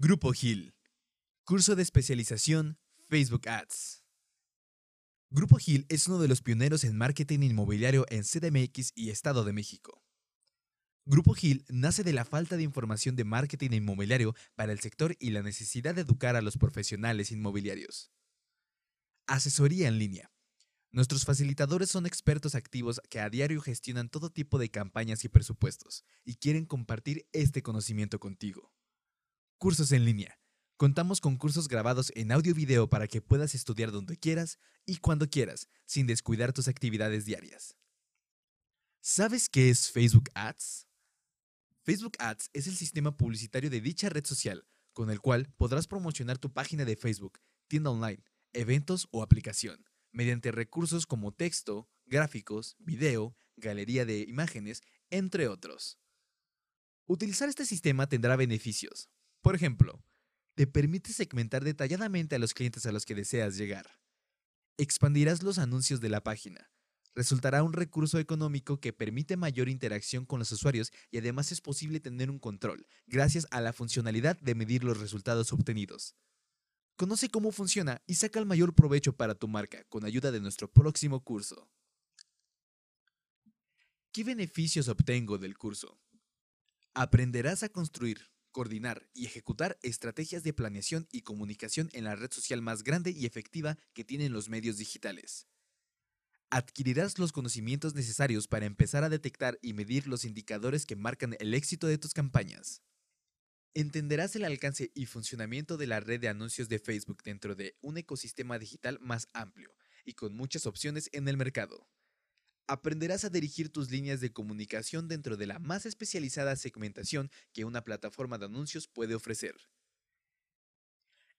Grupo Gil. Curso de especialización Facebook Ads. Grupo Gil es uno de los pioneros en marketing inmobiliario en CDMX y Estado de México. Grupo Gil nace de la falta de información de marketing inmobiliario para el sector y la necesidad de educar a los profesionales inmobiliarios. Asesoría en línea. Nuestros facilitadores son expertos activos que a diario gestionan todo tipo de campañas y presupuestos y quieren compartir este conocimiento contigo. Cursos en línea. Contamos con cursos grabados en audio y video para que puedas estudiar donde quieras y cuando quieras, sin descuidar tus actividades diarias. ¿Sabes qué es Facebook Ads? Facebook Ads es el sistema publicitario de dicha red social, con el cual podrás promocionar tu página de Facebook, tienda online, eventos o aplicación, mediante recursos como texto, gráficos, video, galería de imágenes, entre otros. Utilizar este sistema tendrá beneficios, por ejemplo, te permite segmentar detalladamente a los clientes a los que deseas llegar. Expandirás los anuncios de la página. Resultará un recurso económico que permite mayor interacción con los usuarios y además es posible tener un control, gracias a la funcionalidad de medir los resultados obtenidos. Conoce cómo funciona y saca el mayor provecho para tu marca con ayuda de nuestro próximo curso. ¿Qué beneficios obtengo del curso? Aprenderás a construir, coordinar y ejecutar estrategias de planeación y comunicación en la red social más grande y efectiva que tienen los medios digitales. Adquirirás los conocimientos necesarios para empezar a detectar y medir los indicadores que marcan el éxito de tus campañas. Entenderás el alcance y funcionamiento de la red de anuncios de Facebook dentro de un ecosistema digital más amplio y con muchas opciones en el mercado aprenderás a dirigir tus líneas de comunicación dentro de la más especializada segmentación que una plataforma de anuncios puede ofrecer.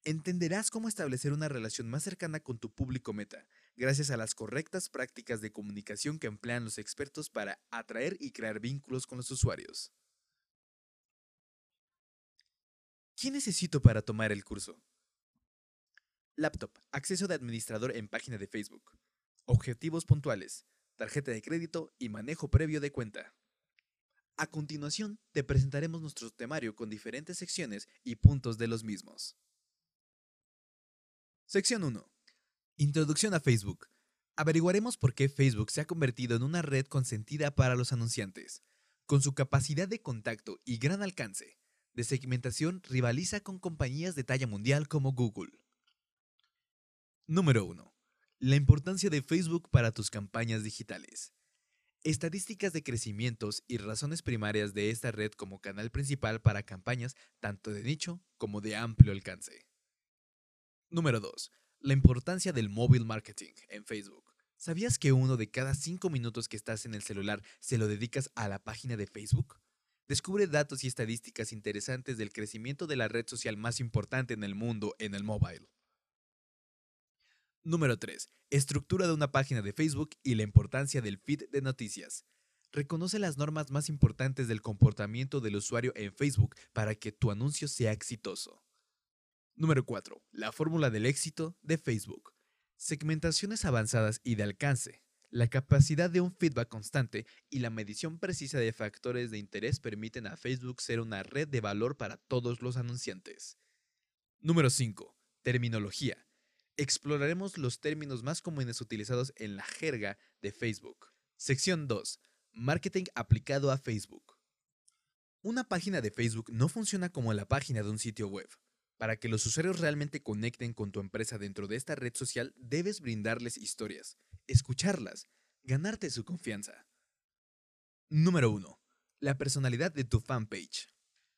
Entenderás cómo establecer una relación más cercana con tu público meta, gracias a las correctas prácticas de comunicación que emplean los expertos para atraer y crear vínculos con los usuarios. ¿Qué necesito para tomar el curso? Laptop, acceso de administrador en página de Facebook. Objetivos puntuales, tarjeta de crédito y manejo previo de cuenta. A continuación, te presentaremos nuestro temario con diferentes secciones y puntos de los mismos. Sección 1. Introducción a Facebook. Averiguaremos por qué Facebook se ha convertido en una red consentida para los anunciantes. Con su capacidad de contacto y gran alcance, de segmentación rivaliza con compañías de talla mundial como Google. Número 1. La importancia de Facebook para tus campañas digitales. Estadísticas de crecimientos y razones primarias de esta red como canal principal para campañas tanto de nicho como de amplio alcance. Número 2. La importancia del móvil marketing en Facebook. ¿Sabías que uno de cada cinco minutos que estás en el celular se lo dedicas a la página de Facebook? Descubre datos y estadísticas interesantes del crecimiento de la red social más importante en el mundo en el mobile. Número 3. Estructura de una página de Facebook y la importancia del feed de noticias. Reconoce las normas más importantes del comportamiento del usuario en Facebook para que tu anuncio sea exitoso. Número 4. La fórmula del éxito de Facebook. Segmentaciones avanzadas y de alcance. La capacidad de un feedback constante y la medición precisa de factores de interés permiten a Facebook ser una red de valor para todos los anunciantes. Número 5. Terminología exploraremos los términos más comunes utilizados en la jerga de Facebook. Sección 2. Marketing aplicado a Facebook. Una página de Facebook no funciona como la página de un sitio web. Para que los usuarios realmente conecten con tu empresa dentro de esta red social, debes brindarles historias, escucharlas, ganarte su confianza. Número 1. La personalidad de tu fanpage.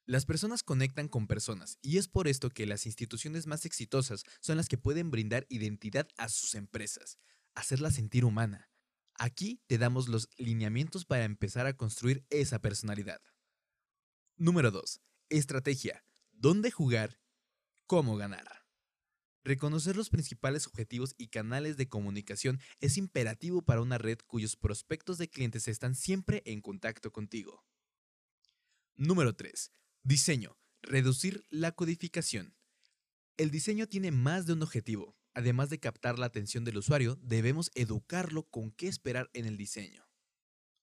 Las personas conectan con personas y es por esto que las instituciones más exitosas son las que pueden brindar identidad a sus empresas, hacerla sentir humana. Aquí te damos los lineamientos para empezar a construir esa personalidad. Número 2. Estrategia. ¿Dónde jugar? ¿Cómo ganar? Reconocer los principales objetivos y canales de comunicación es imperativo para una red cuyos prospectos de clientes están siempre en contacto contigo. Número 3. Diseño. Reducir la codificación. El diseño tiene más de un objetivo. Además de captar la atención del usuario, debemos educarlo con qué esperar en el diseño.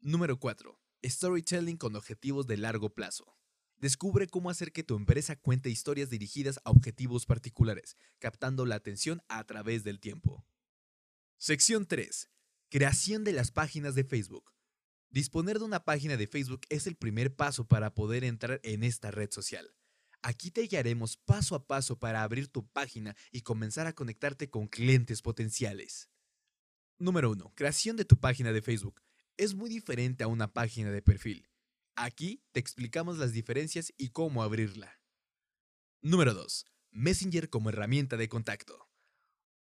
Número 4. Storytelling con objetivos de largo plazo. Descubre cómo hacer que tu empresa cuente historias dirigidas a objetivos particulares, captando la atención a través del tiempo. Sección 3. Creación de las páginas de Facebook. Disponer de una página de Facebook es el primer paso para poder entrar en esta red social. Aquí te guiaremos paso a paso para abrir tu página y comenzar a conectarte con clientes potenciales. Número 1. Creación de tu página de Facebook. Es muy diferente a una página de perfil. Aquí te explicamos las diferencias y cómo abrirla. Número 2. Messenger como herramienta de contacto.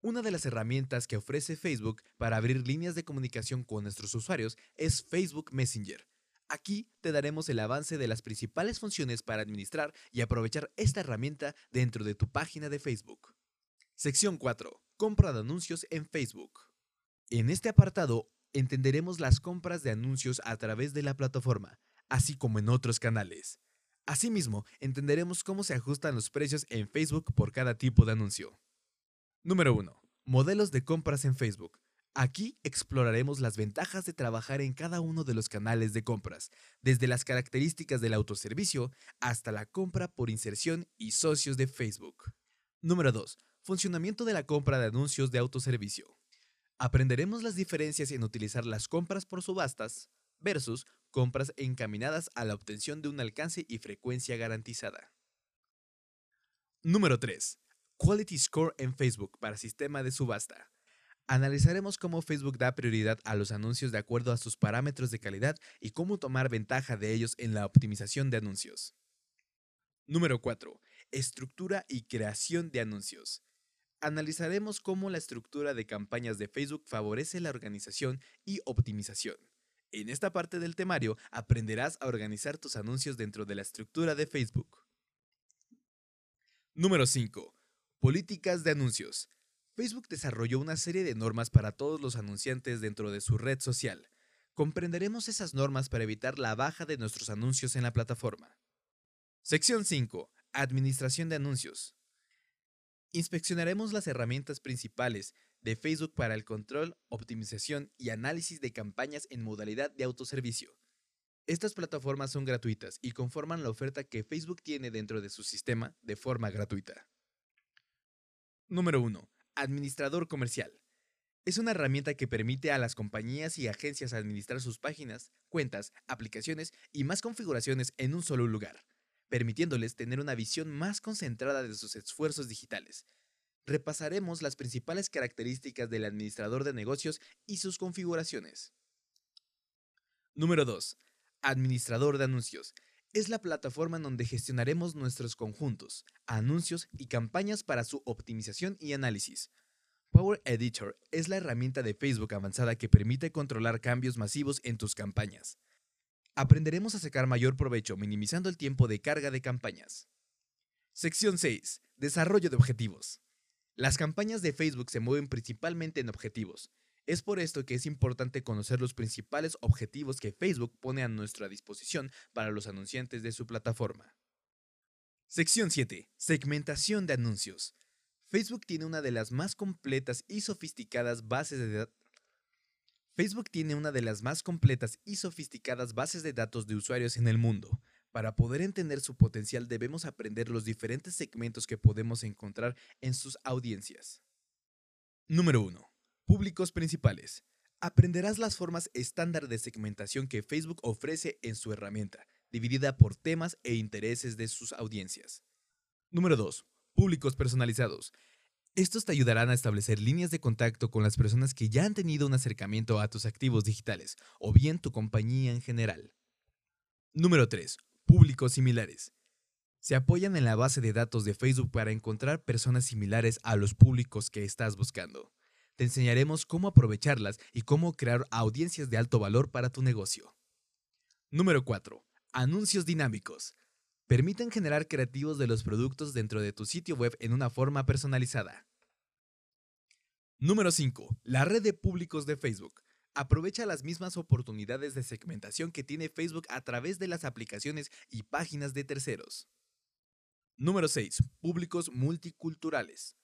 Una de las herramientas que ofrece Facebook para abrir líneas de comunicación con nuestros usuarios es Facebook Messenger. Aquí te daremos el avance de las principales funciones para administrar y aprovechar esta herramienta dentro de tu página de Facebook. Sección 4. Compra de anuncios en Facebook. En este apartado entenderemos las compras de anuncios a través de la plataforma, así como en otros canales. Asimismo, entenderemos cómo se ajustan los precios en Facebook por cada tipo de anuncio. Número 1. Modelos de compras en Facebook. Aquí exploraremos las ventajas de trabajar en cada uno de los canales de compras, desde las características del autoservicio hasta la compra por inserción y socios de Facebook. Número 2. Funcionamiento de la compra de anuncios de autoservicio. Aprenderemos las diferencias en utilizar las compras por subastas versus compras encaminadas a la obtención de un alcance y frecuencia garantizada. Número 3. Quality Score en Facebook para sistema de subasta. Analizaremos cómo Facebook da prioridad a los anuncios de acuerdo a sus parámetros de calidad y cómo tomar ventaja de ellos en la optimización de anuncios. Número 4. Estructura y creación de anuncios. Analizaremos cómo la estructura de campañas de Facebook favorece la organización y optimización. En esta parte del temario aprenderás a organizar tus anuncios dentro de la estructura de Facebook. Número 5. Políticas de anuncios. Facebook desarrolló una serie de normas para todos los anunciantes dentro de su red social. Comprenderemos esas normas para evitar la baja de nuestros anuncios en la plataforma. Sección 5. Administración de anuncios. Inspeccionaremos las herramientas principales de Facebook para el control, optimización y análisis de campañas en modalidad de autoservicio. Estas plataformas son gratuitas y conforman la oferta que Facebook tiene dentro de su sistema de forma gratuita. Número 1. Administrador comercial. Es una herramienta que permite a las compañías y agencias administrar sus páginas, cuentas, aplicaciones y más configuraciones en un solo lugar, permitiéndoles tener una visión más concentrada de sus esfuerzos digitales, repasaremos las principales características del administrador de negocios y sus configuraciones. Número 2. Administrador de anuncios. Es la plataforma en donde gestionaremos nuestros conjuntos, anuncios y campañas para su optimización y análisis. Power Editor es la herramienta de Facebook avanzada que permite controlar cambios masivos en tus campañas. Aprenderemos a sacar mayor provecho minimizando el tiempo de carga de campañas. Sección 6. Desarrollo de objetivos. Las campañas de Facebook se mueven principalmente en objetivos. Es por esto que es importante conocer los principales objetivos que Facebook pone a nuestra disposición para los anunciantes de su plataforma. Sección 7. Segmentación de anuncios. Facebook tiene una de las más completas y sofisticadas bases de datos. Facebook tiene una de las más completas y sofisticadas bases de datos de usuarios en el mundo. Para poder entender su potencial debemos aprender los diferentes segmentos que podemos encontrar en sus audiencias. Número 1. Públicos principales. Aprenderás las formas estándar de segmentación que Facebook ofrece en su herramienta, dividida por temas e intereses de sus audiencias. Número 2. Públicos personalizados. Estos te ayudarán a establecer líneas de contacto con las personas que ya han tenido un acercamiento a tus activos digitales o bien tu compañía en general. Número 3 públicos similares. Se apoyan en la base de datos de Facebook para encontrar personas similares a los públicos que estás buscando. Te enseñaremos cómo aprovecharlas y cómo crear audiencias de alto valor para tu negocio. Número 4. Anuncios dinámicos. Permiten generar creativos de los productos dentro de tu sitio web en una forma personalizada. Número 5. La red de públicos de Facebook. Aprovecha las mismas oportunidades de segmentación que tiene Facebook a través de las aplicaciones y páginas de terceros. Número 6. Públicos multiculturales.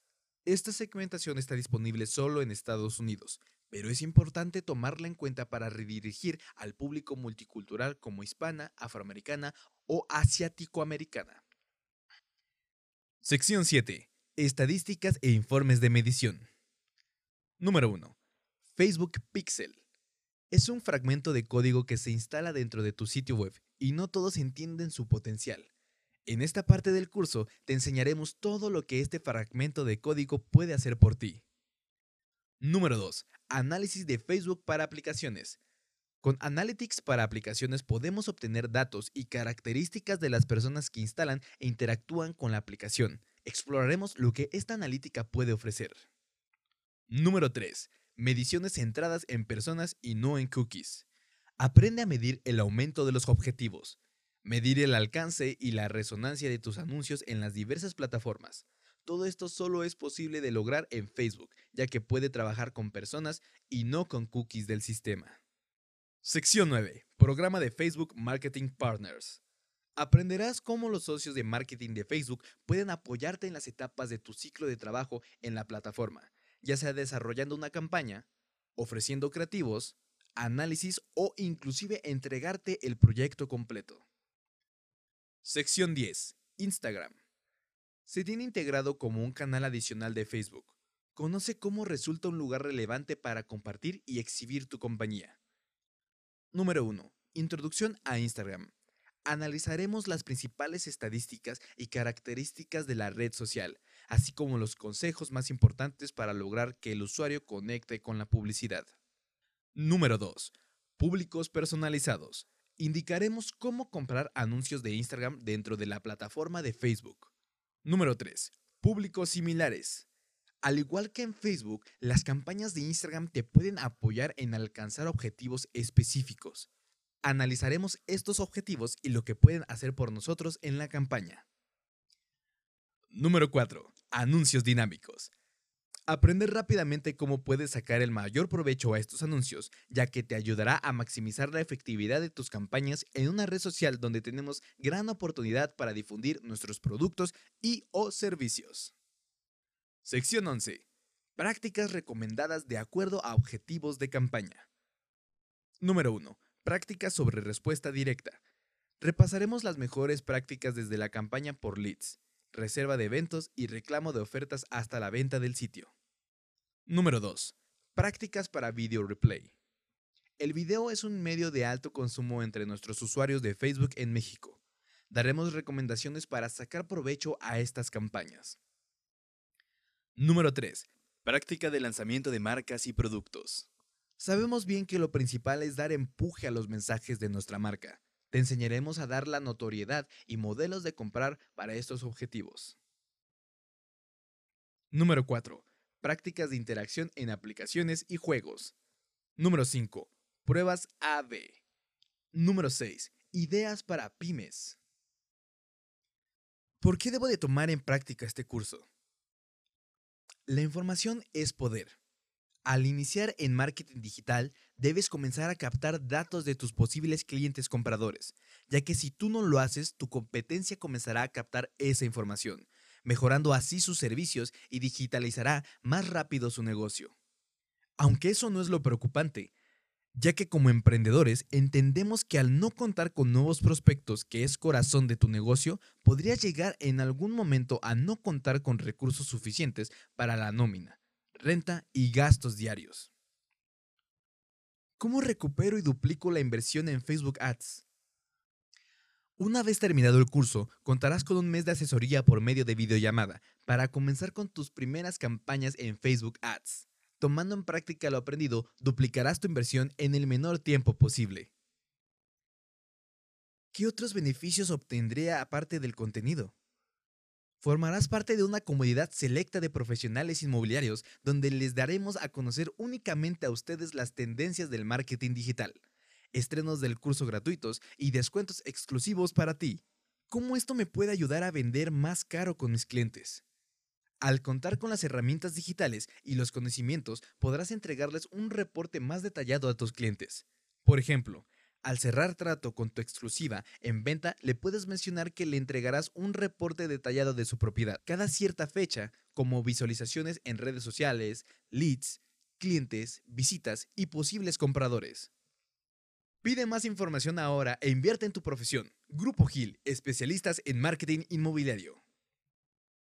Esta segmentación está disponible solo en Estados Unidos, pero es importante tomarla en cuenta para redirigir al público multicultural como hispana, afroamericana o asiático-americana. Sección 7. Estadísticas e informes de medición. Número 1. Facebook Pixel. Es un fragmento de código que se instala dentro de tu sitio web y no todos entienden su potencial. En esta parte del curso te enseñaremos todo lo que este fragmento de código puede hacer por ti. Número 2. Análisis de Facebook para aplicaciones. Con Analytics para aplicaciones podemos obtener datos y características de las personas que instalan e interactúan con la aplicación. Exploraremos lo que esta analítica puede ofrecer. Número 3. Mediciones centradas en personas y no en cookies. Aprende a medir el aumento de los objetivos, medir el alcance y la resonancia de tus anuncios en las diversas plataformas. Todo esto solo es posible de lograr en Facebook, ya que puede trabajar con personas y no con cookies del sistema. Sección 9. Programa de Facebook Marketing Partners. Aprenderás cómo los socios de marketing de Facebook pueden apoyarte en las etapas de tu ciclo de trabajo en la plataforma, ya sea desarrollando una campaña, ofreciendo creativos, análisis o inclusive entregarte el proyecto completo. Sección 10. Instagram. Se tiene integrado como un canal adicional de Facebook. Conoce cómo resulta un lugar relevante para compartir y exhibir tu compañía. Número 1. Introducción a Instagram. Analizaremos las principales estadísticas y características de la red social, así como los consejos más importantes para lograr que el usuario conecte con la publicidad. Número 2. Públicos personalizados. Indicaremos cómo comprar anuncios de Instagram dentro de la plataforma de Facebook. Número 3. Públicos similares. Al igual que en Facebook, las campañas de Instagram te pueden apoyar en alcanzar objetivos específicos. Analizaremos estos objetivos y lo que pueden hacer por nosotros en la campaña. Número 4. Anuncios dinámicos. Aprender rápidamente cómo puedes sacar el mayor provecho a estos anuncios, ya que te ayudará a maximizar la efectividad de tus campañas en una red social donde tenemos gran oportunidad para difundir nuestros productos y o servicios. Sección 11. Prácticas recomendadas de acuerdo a objetivos de campaña. Número 1. Prácticas sobre respuesta directa. Repasaremos las mejores prácticas desde la campaña por leads, reserva de eventos y reclamo de ofertas hasta la venta del sitio. Número 2. Prácticas para video replay. El video es un medio de alto consumo entre nuestros usuarios de Facebook en México. Daremos recomendaciones para sacar provecho a estas campañas. Número 3. Práctica de lanzamiento de marcas y productos. Sabemos bien que lo principal es dar empuje a los mensajes de nuestra marca. Te enseñaremos a dar la notoriedad y modelos de comprar para estos objetivos. Número 4. Prácticas de interacción en aplicaciones y juegos. Número 5. Pruebas AB. Número 6. Ideas para pymes. ¿Por qué debo de tomar en práctica este curso? La información es poder. Al iniciar en marketing digital, debes comenzar a captar datos de tus posibles clientes compradores, ya que si tú no lo haces, tu competencia comenzará a captar esa información, mejorando así sus servicios y digitalizará más rápido su negocio. Aunque eso no es lo preocupante, ya que como emprendedores entendemos que al no contar con nuevos prospectos, que es corazón de tu negocio, podrías llegar en algún momento a no contar con recursos suficientes para la nómina, renta y gastos diarios. ¿Cómo recupero y duplico la inversión en Facebook Ads? Una vez terminado el curso, contarás con un mes de asesoría por medio de videollamada para comenzar con tus primeras campañas en Facebook Ads. Tomando en práctica lo aprendido, duplicarás tu inversión en el menor tiempo posible. ¿Qué otros beneficios obtendré aparte del contenido? Formarás parte de una comunidad selecta de profesionales inmobiliarios donde les daremos a conocer únicamente a ustedes las tendencias del marketing digital, estrenos del curso gratuitos y descuentos exclusivos para ti. ¿Cómo esto me puede ayudar a vender más caro con mis clientes? Al contar con las herramientas digitales y los conocimientos, podrás entregarles un reporte más detallado a tus clientes. Por ejemplo, al cerrar trato con tu exclusiva en venta, le puedes mencionar que le entregarás un reporte detallado de su propiedad cada cierta fecha, como visualizaciones en redes sociales, leads, clientes, visitas y posibles compradores. Pide más información ahora e invierte en tu profesión. Grupo Gil, especialistas en marketing inmobiliario.